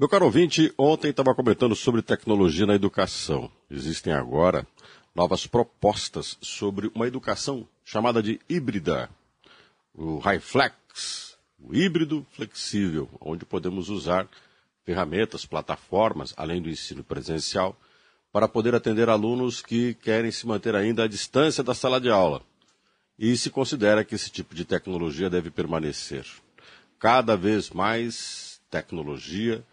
Meu caro ouvinte, ontem estava comentando sobre tecnologia na educação. Existem agora novas propostas sobre uma educação chamada de híbrida. O High Flex, o híbrido flexível, onde podemos usar ferramentas, plataformas, além do ensino presencial, para poder atender alunos que querem se manter ainda à distância da sala de aula. E se considera que esse tipo de tecnologia deve permanecer. Cada vez mais tecnologia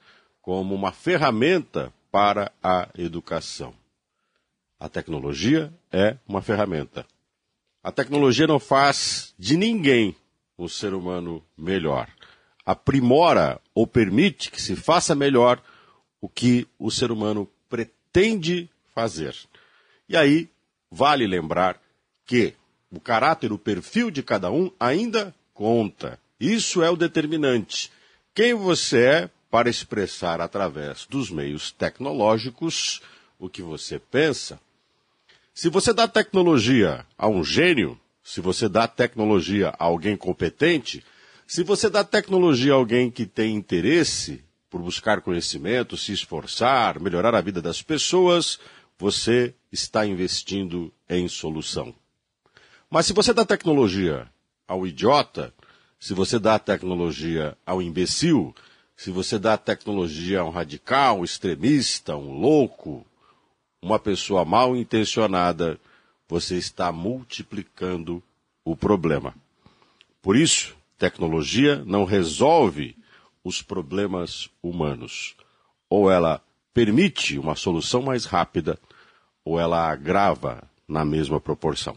como uma ferramenta para a educação. A tecnologia é uma ferramenta. A tecnologia não faz de ninguém um ser humano melhor. Aprimora ou permite que se faça melhor o que o ser humano pretende fazer. E aí, vale lembrar que o caráter, o perfil de cada um ainda conta. Isso é o determinante. Quem você é para expressar através dos meios tecnológicos o que você pensa. Se você dá tecnologia a um gênio, se você dá tecnologia a alguém competente, se você dá tecnologia a alguém que tem interesse por buscar conhecimento, se esforçar, melhorar a vida das pessoas, você está investindo em solução. Mas se você dá tecnologia ao idiota, se você dá tecnologia ao imbecil, se você dá tecnologia a um radical, um extremista, um louco, uma pessoa mal intencionada, você está multiplicando o problema. Por isso, tecnologia não resolve os problemas humanos. Ou ela permite uma solução mais rápida, ou ela agrava na mesma proporção.